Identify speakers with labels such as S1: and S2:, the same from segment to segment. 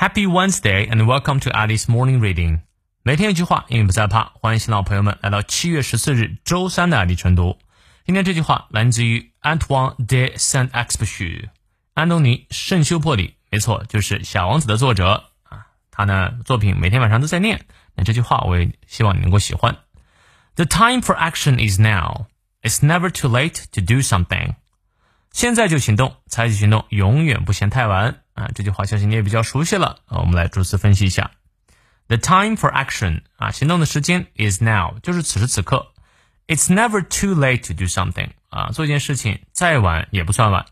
S1: Happy Wednesday and welcome to Alice Morning Reading。每天一句话，英语不再怕。欢迎新老朋友们来到七月十四日周三的爱丽晨读。今天这句话来自于 Antoine de Saint-Exupéry，安东尼·圣修伯里。没错，就是《小王子》的作者啊。他呢作品每天晚上都在念。那这句话我也希望你能够喜欢。The time for action is now. It's never too late to do something. 现在就行动，采取行动永远不嫌太晚。啊，这句话相信你也比较熟悉了啊。我们来逐词分析一下。The time for action 啊，行动的时间 is now，就是此时此刻。It's never too late to do something 啊，做一件事情再晚也不算晚。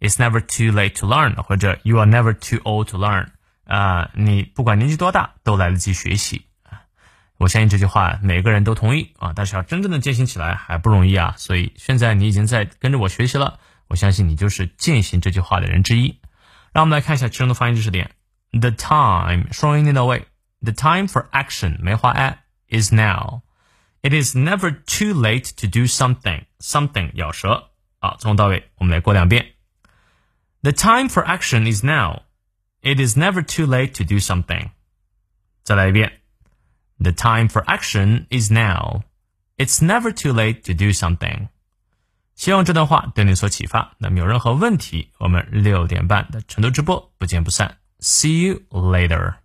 S1: It's never too late to learn，或者 You are never too old to learn 啊，你不管年纪多大都来得及学习啊。我相信这句话每个人都同意啊，但是要真正的践行起来还不容易啊。所以现在你已经在跟着我学习了，我相信你就是践行这句话的人之一。让我们来看一下其中的发音知识点。The time 双音念到位，The time for action 梅花 a is now. It is never too late to do something. Something 咬舌啊，从头到尾我们来过两遍。The time for action is now. It is never too late to do something. 再来一遍。The time for action is now. It's never too late to do something. 希望这段话对你所启发。那么有任何问题，我们六点半的成都直播不见不散。See you later.